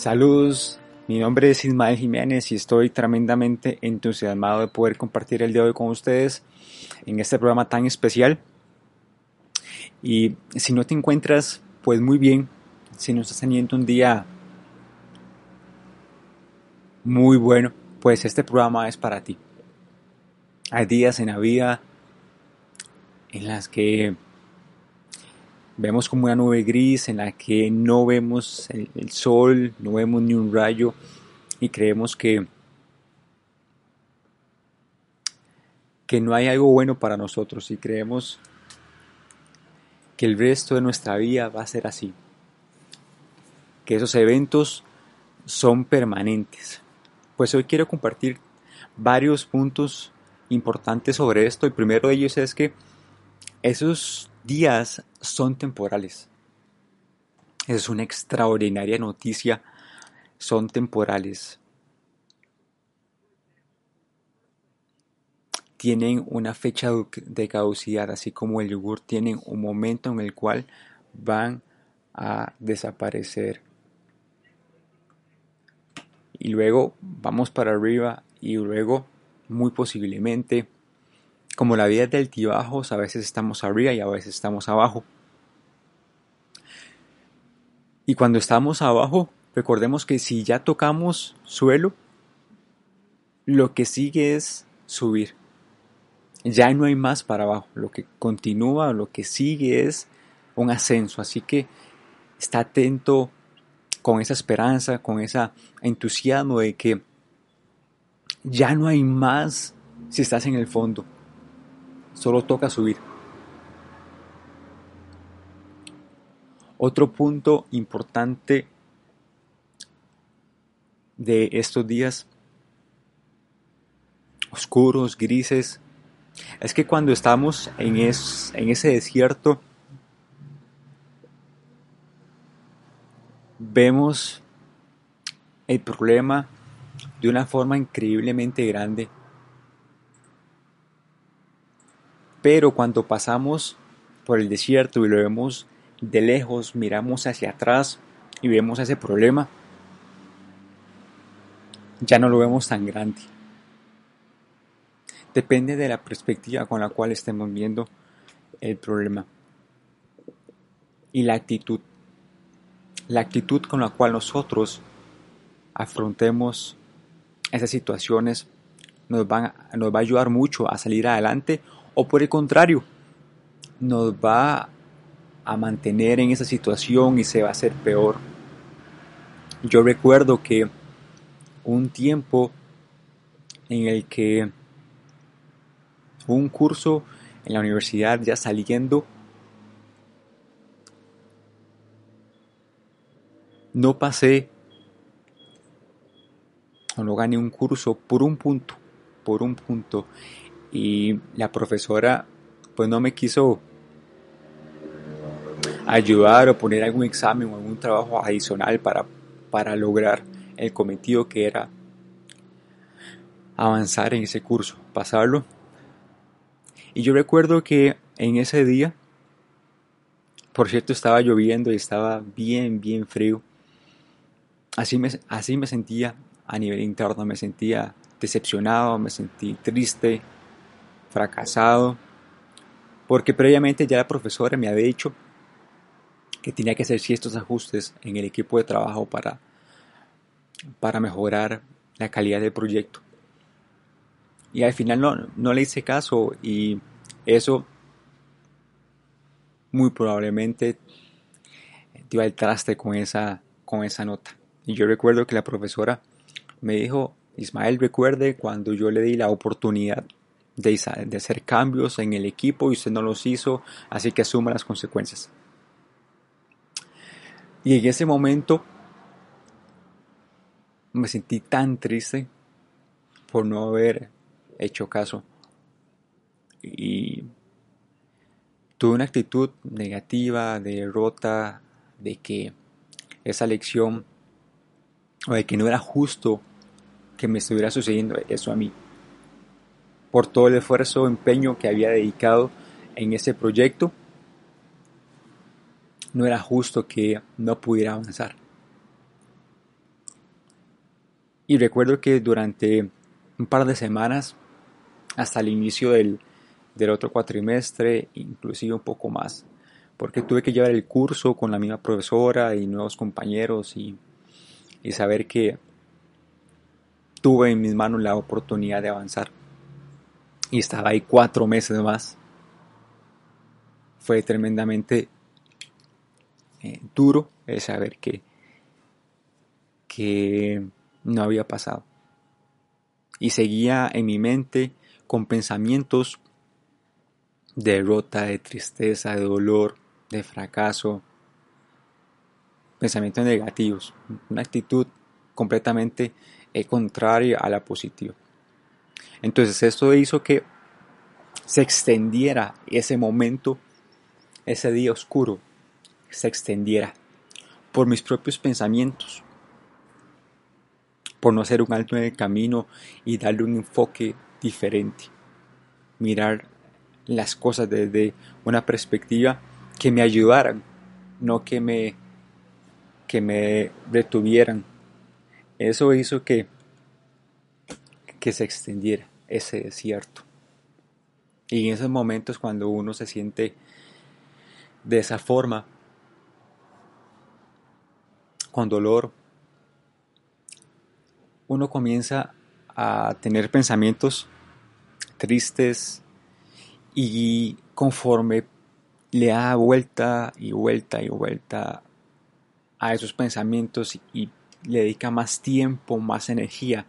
Saludos, mi nombre es Ismael Jiménez y estoy tremendamente entusiasmado de poder compartir el día de hoy con ustedes en este programa tan especial. Y si no te encuentras, pues muy bien, si no estás teniendo un día muy bueno, pues este programa es para ti. Hay días en la vida en las que vemos como una nube gris en la que no vemos el, sol, no vemos ni un rayo y creemos que, que no hay algo bueno para nosotros y creemos que el resto de nuestra vida va a ser así, que esos eventos son permanentes. Pues hoy quiero compartir varios puntos importantes sobre esto. El primero de ellos es que esos días son temporales. Es una extraordinaria noticia. Son temporales. Tienen una fecha de caducidad, así como el yogur tienen un momento en el cual van a desaparecer. Y luego vamos para arriba y luego muy posiblemente como la vida es del altibajos, a veces estamos arriba y a veces estamos abajo. Y cuando estamos abajo, recordemos que si ya tocamos suelo, lo que sigue es subir. Ya no hay más para abajo. Lo que continúa, lo que sigue es un ascenso. Así que está atento con esa esperanza, con ese entusiasmo de que ya no hay más si estás en el fondo solo toca subir. Otro punto importante de estos días oscuros, grises, es que cuando estamos en, en ese desierto, vemos el problema de una forma increíblemente grande Pero cuando pasamos por el desierto y lo vemos de lejos, miramos hacia atrás y vemos ese problema, ya no lo vemos tan grande. Depende de la perspectiva con la cual estemos viendo el problema. Y la actitud. La actitud con la cual nosotros afrontemos esas situaciones nos, van, nos va a ayudar mucho a salir adelante o por el contrario, nos va a mantener en esa situación y se va a hacer peor. Yo recuerdo que un tiempo en el que un curso en la universidad ya saliendo, no pasé o no gané un curso por un punto, por un punto y la profesora pues no me quiso ayudar o poner algún examen o algún trabajo adicional para, para lograr el cometido que era avanzar en ese curso, pasarlo. Y yo recuerdo que en ese día, por cierto, estaba lloviendo y estaba bien, bien frío. Así me, así me sentía a nivel interno, me sentía decepcionado, me sentí triste, fracasado, porque previamente ya la profesora me había dicho que tenía que hacer ciertos ajustes en el equipo de trabajo para, para mejorar la calidad del proyecto. Y al final no, no le hice caso y eso muy probablemente dio al traste con esa, con esa nota. Y yo recuerdo que la profesora me dijo, Ismael, recuerde cuando yo le di la oportunidad de, hacer cambios en el equipo y usted no los hizo, así que asuma las consecuencias. Y en ese momento me sentí tan triste por no haber hecho caso. Y tuve una actitud negativa, de derrota, de que esa lección, o de que no era justo que me estuviera sucediendo eso a mí. por todo el esfuerzo, empeño que había dedicado en ese proyecto, no era justo que no pudiera avanzar. Y recuerdo que durante un par de semanas, hasta el inicio del, otro cuatrimestre, inclusive un poco más, porque tuve que llevar el curso con la misma profesora y nuevos compañeros y, y saber que tuve en mis manos la oportunidad de avanzar. Y estaba ahí cuatro meses más. Fue tremendamente eh, duro el saber que, que no había pasado. Y seguía en mi mente con pensamientos de derrota, de tristeza, de dolor, de fracaso, pensamientos negativos, una actitud completamente eh, contraria a la positiva. Entonces esto hizo que se extendiera ese momento, ese día oscuro, se extendiera por mis propios pensamientos, por no hacer un alto en el camino y darle un enfoque diferente, mirar las cosas desde una perspectiva que me ayudaran, no que me que me retuvieran. Eso hizo que que se extendiera ese desierto. Y en esos momentos cuando uno se siente de esa forma, con dolor, uno comienza a tener pensamientos tristes y conforme le da vuelta y vuelta y vuelta a esos pensamientos y le dedica más tiempo, más energía,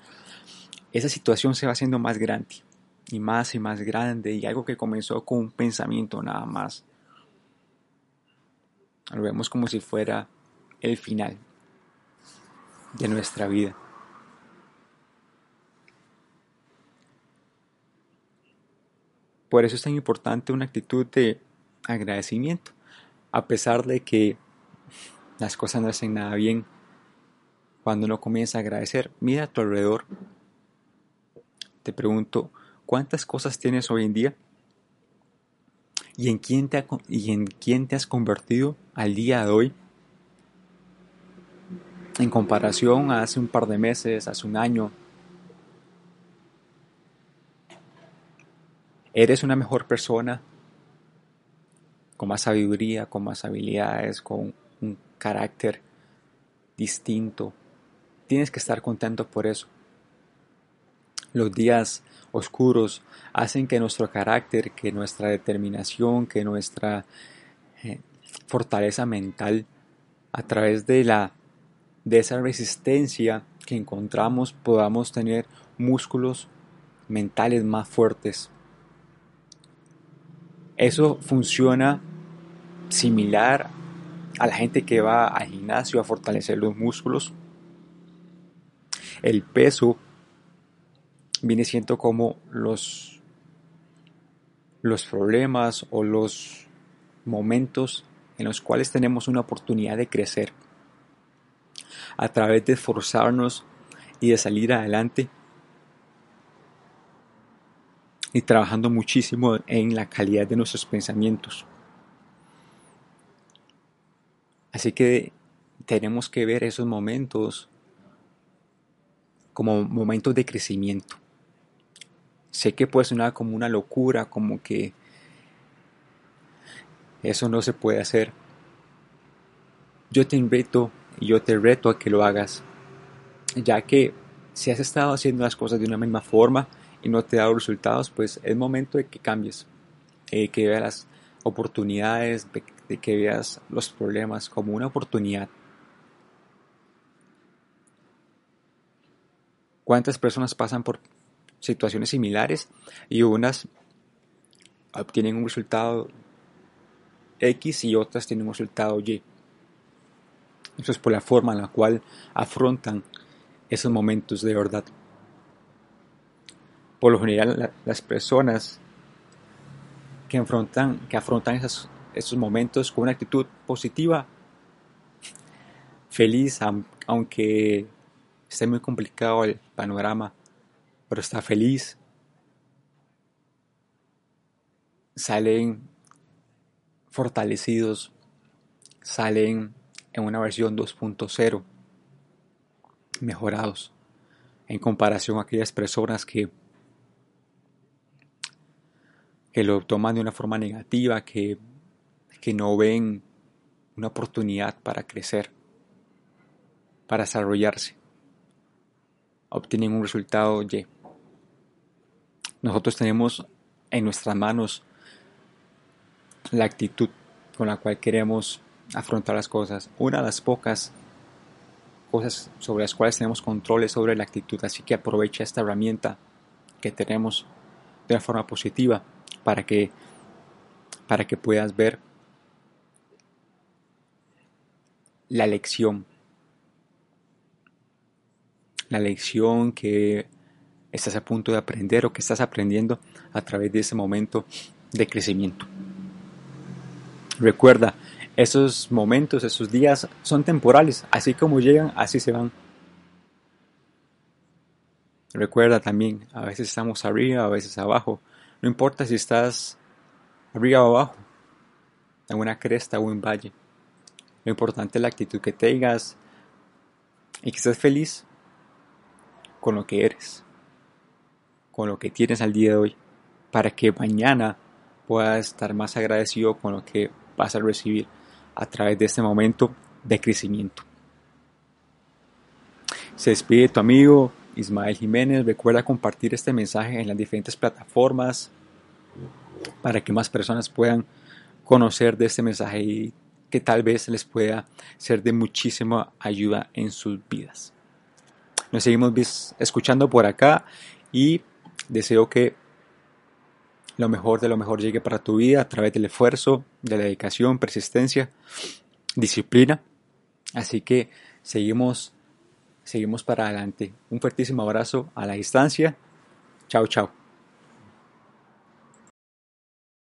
esa situación se va haciendo más grande y más y más grande y algo que comenzó con un pensamiento nada más. Lo vemos como si fuera el final de nuestra vida. Por eso es tan importante una actitud de agradecimiento, a pesar de que las cosas no hacen nada bien. Cuando uno comienza a agradecer, mira a tu alrededor. Te pregunto, ¿cuántas cosas tienes hoy en día? ¿Y en quién te, y en quién te has convertido al día de hoy? en comparación a hace un par de meses, hace un año. Eres una mejor persona, con más sabiduría, con más habilidades, con un carácter distinto. Tienes que estar contento por eso. Los días oscuros hacen que nuestro carácter, que nuestra determinación, que nuestra eh, fortaleza mental, a través de la de esa resistencia que encontramos podamos tener músculos mentales más fuertes. Eso funciona similar a la gente que va al gimnasio a fortalecer los músculos. El peso viene siendo como los, los problemas o los momentos en los cuales tenemos una oportunidad de crecer a través de esforzarnos y de salir adelante y trabajando muchísimo en la calidad de nuestros pensamientos. Así que tenemos que ver esos momentos como momentos de crecimiento. Sé que puede sonar como una locura, como que eso no se puede hacer. Yo te invito y yo te reto a que lo hagas, ya que si has estado haciendo las cosas de una misma forma y no te ha dado resultados, pues es momento de que cambies, eh, que veas las oportunidades, de que veas los problemas como una oportunidad. ¿Cuántas personas pasan por situaciones similares y unas obtienen un resultado X y otras tienen un resultado Y? Eso es por la forma en la cual afrontan esos momentos de verdad. Por lo general, las personas que afrontan, esos momentos con una actitud positiva, feliz, aunque esté muy complicado el panorama, pero está feliz, salen fortalecidos, salen en una versión 2.0 mejorados en comparación a aquellas personas que, que lo toman de una forma negativa, que, que no ven una oportunidad para crecer, para desarrollarse, obtienen un resultado Y. Nosotros tenemos en nuestras manos la actitud con la cual queremos afrontar las cosas. Una de las pocas cosas sobre las cuales tenemos control sobre la actitud, así que aprovecha esta herramienta que tenemos de una forma positiva para que, para que puedas ver la lección, la lección que estás a punto de aprender o que estás aprendiendo a través de ese momento de crecimiento. Recuerda, esos momentos, esos días son temporales, así como llegan, así se van. Recuerda también, a veces estamos arriba, a veces abajo. No importa si estás arriba o abajo, en una cresta o en valle. Lo importante es la actitud que tengas y que estés feliz con lo que eres, con lo que tienes al día de hoy, para que mañana puedas estar más agradecido con lo que vas a recibir a través de este momento de crecimiento. Se despide tu amigo Ismael Jiménez. Recuerda compartir este mensaje en las diferentes plataformas para que más personas puedan conocer de este mensaje y que tal vez les pueda ser de muchísima ayuda en sus vidas. Nos seguimos escuchando por acá y deseo que lo mejor de lo mejor llegue para tu vida a través del esfuerzo, de la dedicación, persistencia, disciplina. Así que seguimos, seguimos para adelante. Un fuertísimo abrazo a la distancia. Chao, chao.